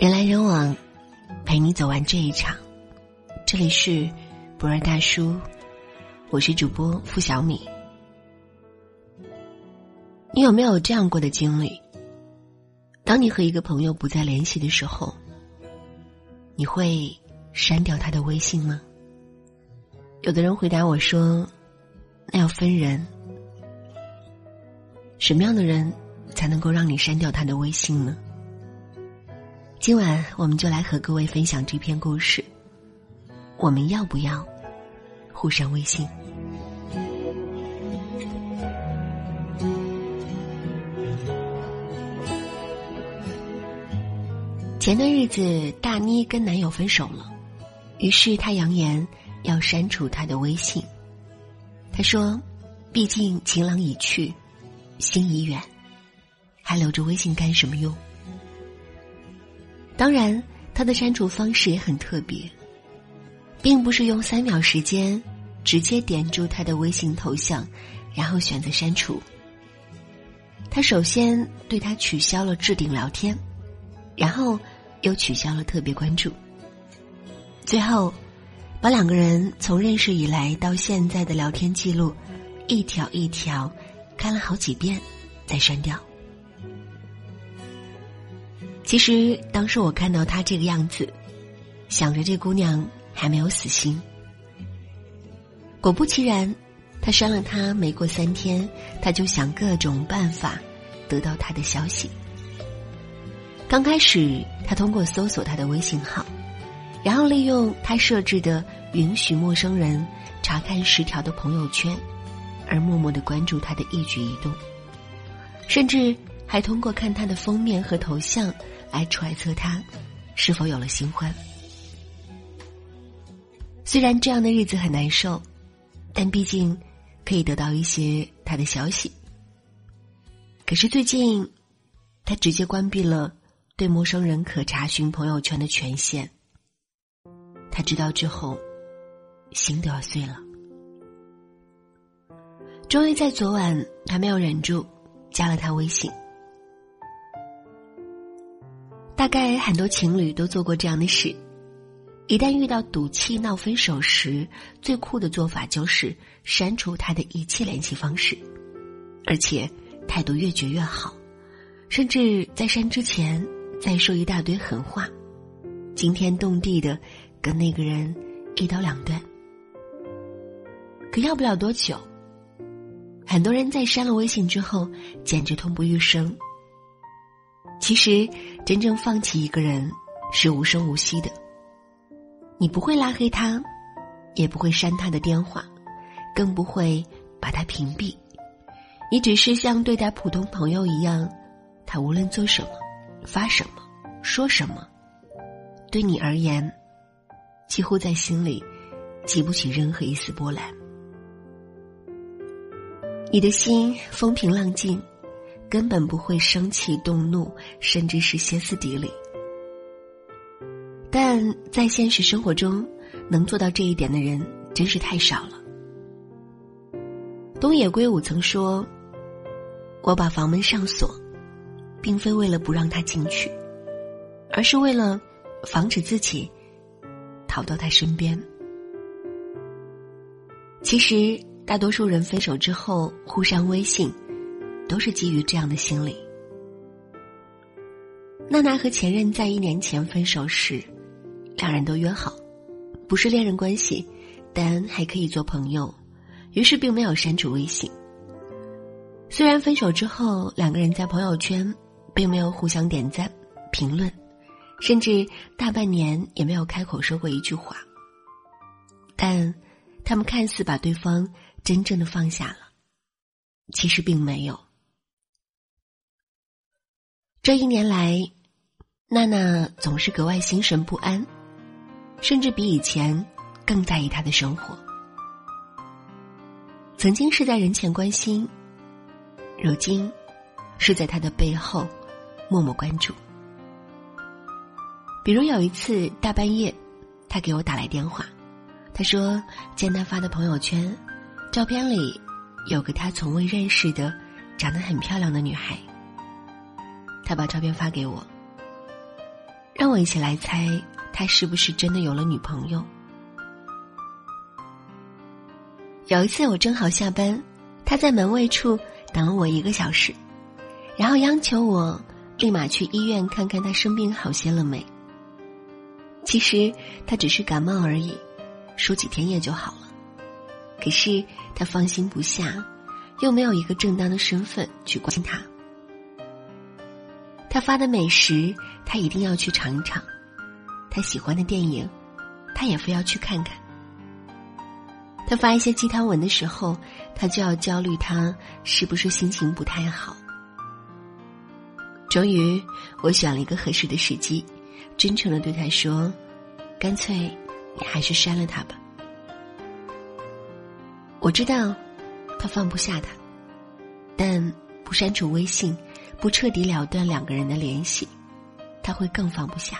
人来人往，陪你走完这一场。这里是博尔大叔，我是主播付小米。你有没有这样过的经历？当你和一个朋友不再联系的时候，你会删掉他的微信吗？有的人回答我说：“那要分人，什么样的人才能够让你删掉他的微信呢？”今晚我们就来和各位分享这篇故事。我们要不要互删微信？前段日子，大妮跟男友分手了，于是她扬言要删除他的微信。她说：“毕竟情郎已去，心已远，还留着微信干什么用？”当然，他的删除方式也很特别，并不是用三秒时间直接点住他的微信头像，然后选择删除。他首先对他取消了置顶聊天，然后又取消了特别关注，最后把两个人从认识以来到现在的聊天记录一条一条看了好几遍，再删掉。其实当时我看到她这个样子，想着这姑娘还没有死心。果不其然，他删了她没过三天，他就想各种办法得到她的消息。刚开始，他通过搜索她的微信号，然后利用他设置的允许陌生人查看十条的朋友圈，而默默的关注她的一举一动，甚至还通过看她的封面和头像。来揣测他是否有了新欢。虽然这样的日子很难受，但毕竟可以得到一些他的消息。可是最近，他直接关闭了对陌生人可查询朋友圈的权限。他知道之后，心都要碎了。终于在昨晚，他没有忍住，加了他微信。大概很多情侣都做过这样的事：一旦遇到赌气闹分手时，最酷的做法就是删除他的一切联系方式，而且态度越绝越好，甚至在删之前再说一大堆狠话，惊天动地的跟那个人一刀两断。可要不了多久，很多人在删了微信之后，简直痛不欲生。其实，真正放弃一个人是无声无息的。你不会拉黑他，也不会删他的电话，更不会把他屏蔽。你只是像对待普通朋友一样，他无论做什么、发什么、说什么，对你而言，几乎在心里激不起任何一丝波澜。你的心风平浪静。根本不会生气、动怒，甚至是歇斯底里。但在现实生活中，能做到这一点的人真是太少了。东野圭吾曾说：“我把房门上锁，并非为了不让他进去，而是为了防止自己逃到他身边。”其实，大多数人分手之后互删微信。都是基于这样的心理。娜娜和前任在一年前分手时，两人都约好，不是恋人关系，但还可以做朋友，于是并没有删除微信。虽然分手之后，两个人在朋友圈并没有互相点赞、评论，甚至大半年也没有开口说过一句话，但他们看似把对方真正的放下了，其实并没有。这一年来，娜娜总是格外心神不安，甚至比以前更在意他的生活。曾经是在人前关心，如今是在他的背后默默关注。比如有一次大半夜，他给我打来电话，他说见他发的朋友圈，照片里有个他从未认识的、长得很漂亮的女孩。他把照片发给我，让我一起来猜，他是不是真的有了女朋友？有一次我正好下班，他在门卫处等了我一个小时，然后央求我立马去医院看看他生病好些了没。其实他只是感冒而已，输几天液就好了。可是他放心不下，又没有一个正当的身份去关心他。他发的美食，他一定要去尝尝；他喜欢的电影，他也非要去看看。他发一些鸡汤文的时候，他就要焦虑他是不是心情不太好。终于，我选了一个合适的时机，真诚的对他说：“干脆，你还是删了他吧。”我知道，他放不下他，但不删除微信，不彻底了断两个人的联系，他会更放不下。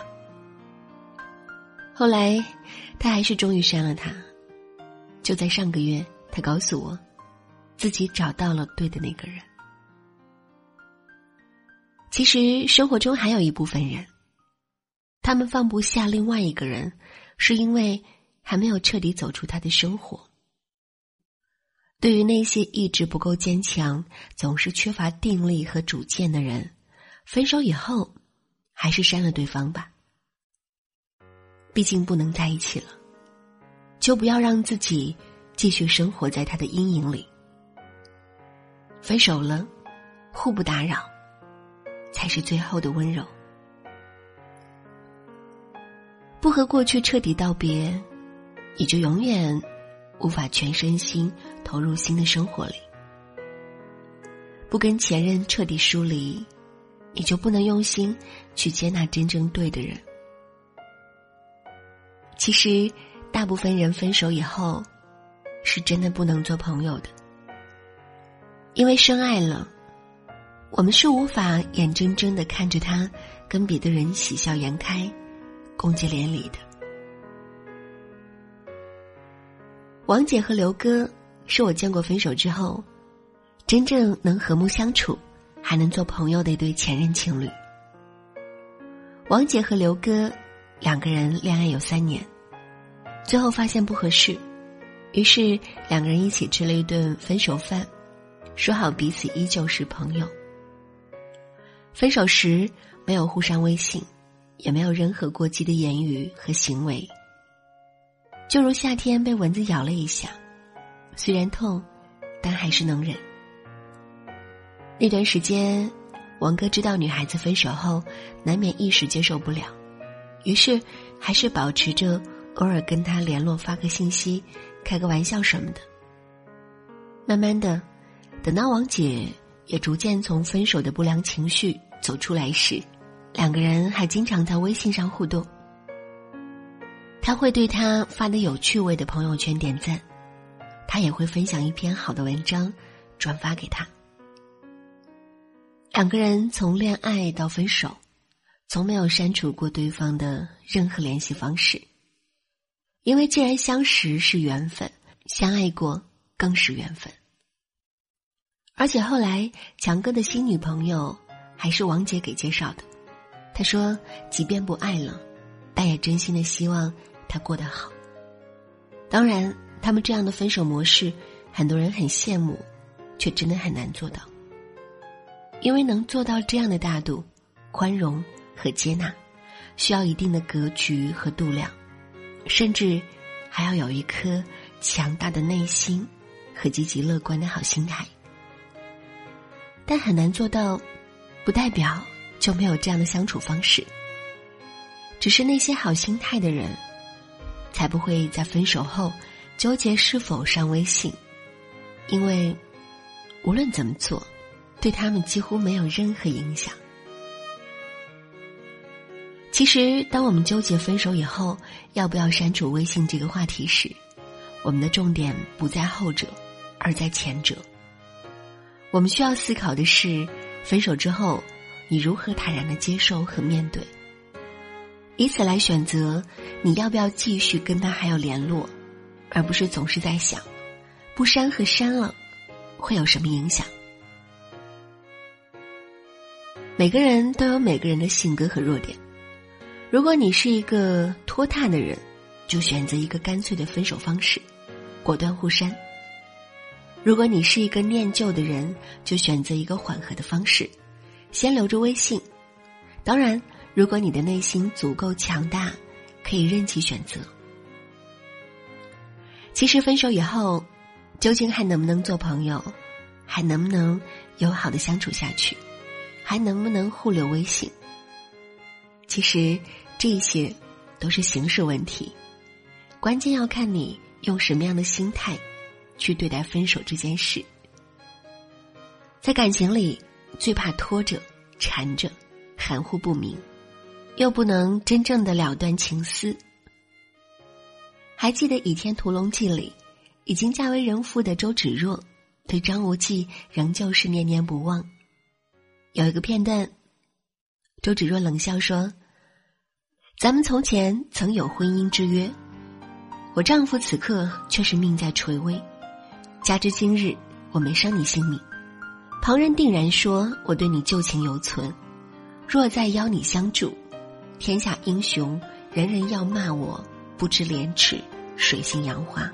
后来，他还是终于删了他。就在上个月，他告诉我，自己找到了对的那个人。其实，生活中还有一部分人，他们放不下另外一个人，是因为还没有彻底走出他的生活。对于那些意志不够坚强、总是缺乏定力和主见的人，分手以后，还是删了对方吧。毕竟不能在一起了，就不要让自己继续生活在他的阴影里。分手了，互不打扰，才是最后的温柔。不和过去彻底道别，你就永远。无法全身心投入新的生活里，不跟前任彻底疏离，你就不能用心去接纳真正对的人。其实，大部分人分手以后，是真的不能做朋友的，因为深爱了，我们是无法眼睁睁的看着他跟别的人喜笑颜开、共结连理的。王姐和刘哥是我见过分手之后，真正能和睦相处，还能做朋友的一对前任情侣。王姐和刘哥两个人恋爱有三年，最后发现不合适，于是两个人一起吃了一顿分手饭，说好彼此依旧是朋友。分手时没有互删微信，也没有任何过激的言语和行为。就如夏天被蚊子咬了一下，虽然痛，但还是能忍。那段时间，王哥知道女孩子分手后，难免一时接受不了，于是还是保持着偶尔跟她联络，发个信息，开个玩笑什么的。慢慢的，等到王姐也逐渐从分手的不良情绪走出来时，两个人还经常在微信上互动。他会对他发的有趣味的朋友圈点赞，他也会分享一篇好的文章，转发给他。两个人从恋爱到分手，从没有删除过对方的任何联系方式，因为既然相识是缘分，相爱过更是缘分。而且后来强哥的新女朋友还是王姐给介绍的，他说，即便不爱了，但也真心的希望。他过得好，当然，他们这样的分手模式，很多人很羡慕，却真的很难做到。因为能做到这样的大度、宽容和接纳，需要一定的格局和度量，甚至还要有一颗强大的内心和积极乐观的好心态。但很难做到，不代表就没有这样的相处方式。只是那些好心态的人。才不会在分手后纠结是否删微信，因为无论怎么做，对他们几乎没有任何影响。其实，当我们纠结分手以后要不要删除微信这个话题时，我们的重点不在后者，而在前者。我们需要思考的是，分手之后你如何坦然的接受和面对。以此来选择你要不要继续跟他还有联络，而不是总是在想，不删和删了会有什么影响？每个人都有每个人的性格和弱点，如果你是一个拖沓的人，就选择一个干脆的分手方式，果断互删；如果你是一个念旧的人，就选择一个缓和的方式，先留着微信。当然，如果你的内心足够强大，可以任其选择。其实分手以后，究竟还能不能做朋友，还能不能友好的相处下去，还能不能互留微信？其实这些都是形式问题，关键要看你用什么样的心态去对待分手这件事。在感情里，最怕拖着、缠着、含糊不明，又不能真正的了断情丝。还记得《倚天屠龙记》里，已经嫁为人妇的周芷若，对张无忌仍旧是念念不忘。有一个片段，周芷若冷笑说：“咱们从前曾有婚姻之约，我丈夫此刻却是命在垂危，加之今日我没伤你性命，旁人定然说我对你旧情犹存。若再邀你相助，天下英雄人人要骂我。”不知廉耻，水性杨花。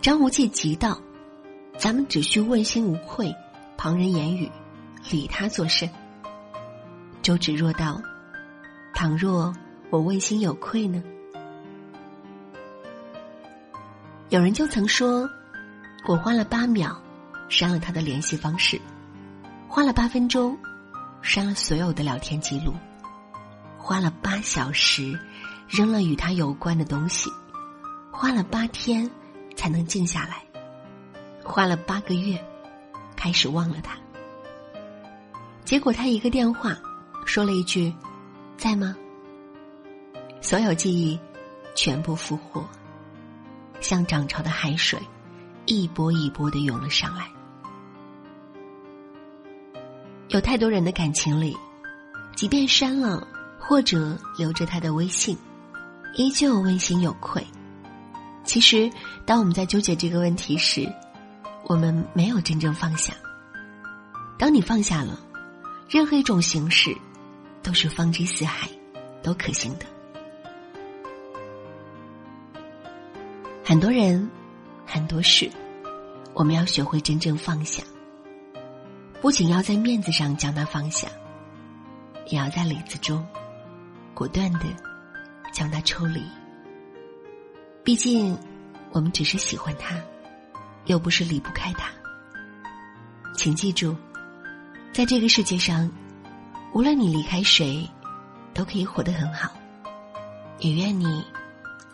张无忌急道：“咱们只需问心无愧，旁人言语，理他作甚？”周芷若道：“倘若我问心有愧呢？”有人就曾说：“我花了八秒，删了他的联系方式；花了八分钟，删了所有的聊天记录；花了八小时。”扔了与他有关的东西，花了八天才能静下来，花了八个月开始忘了他。结果他一个电话，说了一句：“在吗？”所有记忆全部复活，像涨潮的海水，一波一波的涌了上来。有太多人的感情里，即便删了或者留着他的微信。依旧问心有愧。其实，当我们在纠结这个问题时，我们没有真正放下。当你放下了，任何一种形式都是放之四海，都可行的。很多人，很多事，我们要学会真正放下。不仅要在面子上将它放下，也要在里子中果断的。将它抽离。毕竟，我们只是喜欢他，又不是离不开他。请记住，在这个世界上，无论你离开谁，都可以活得很好。也愿你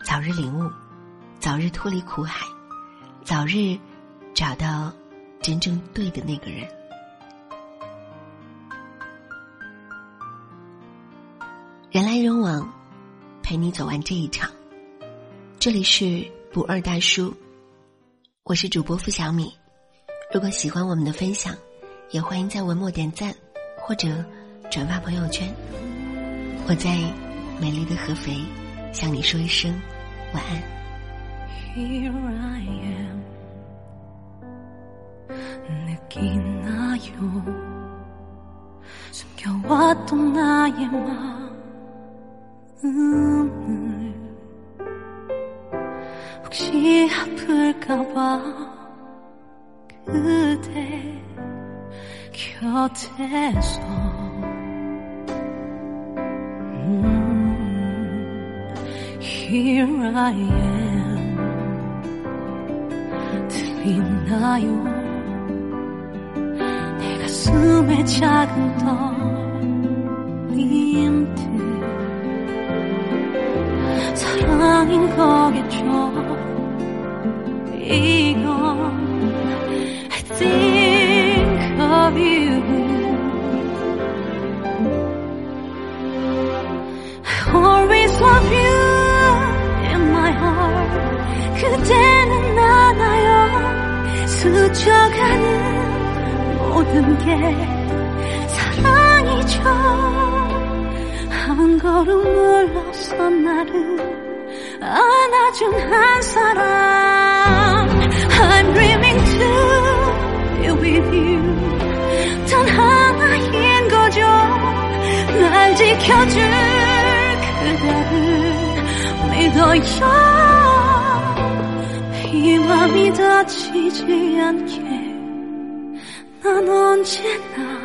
早日领悟，早日脱离苦海，早日找到真正对的那个人。人来人往。陪你走完这一场。这里是不二大叔，我是主播付小米。如果喜欢我们的分享，也欢迎在文末点赞或者转发朋友圈。我在美丽的合肥向你说一声晚安。 음을 혹시 아플까봐 그대 곁에서 음, Here I am. 들리나요? 내 가슴에 작은 떨 거겠죠 이건 I think of you 그대는 알아요 스쳐가는 모든 게 사랑이죠 한 걸음 물러서 나를 안아준 한 사람. I'm dreaming to be with you. 단 하나인 거죠. 날 지켜줄 그대를 믿어요. 이 맘이 다치지 않게. 난 언제나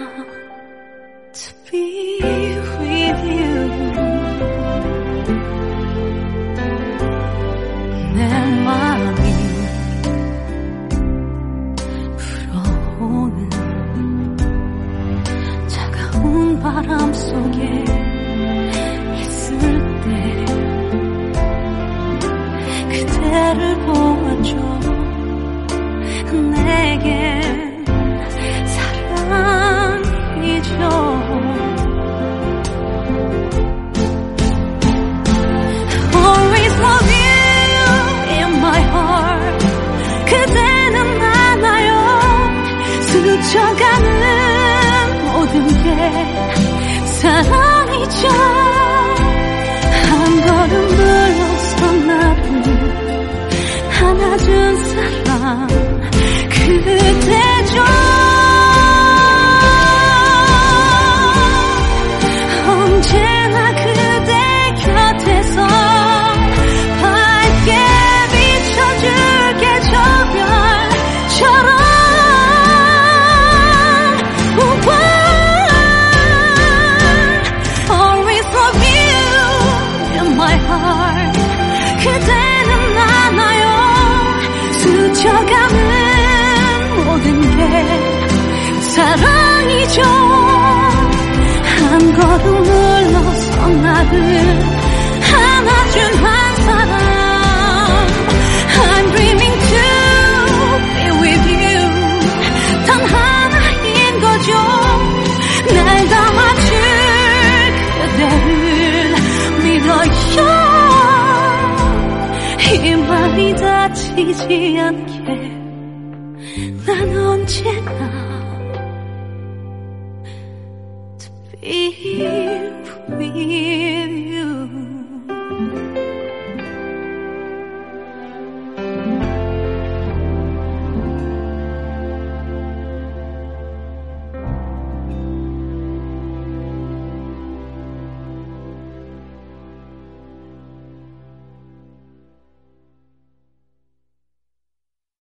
바람 속에 time. 마음이 다치지 않게 난 언제나 To be with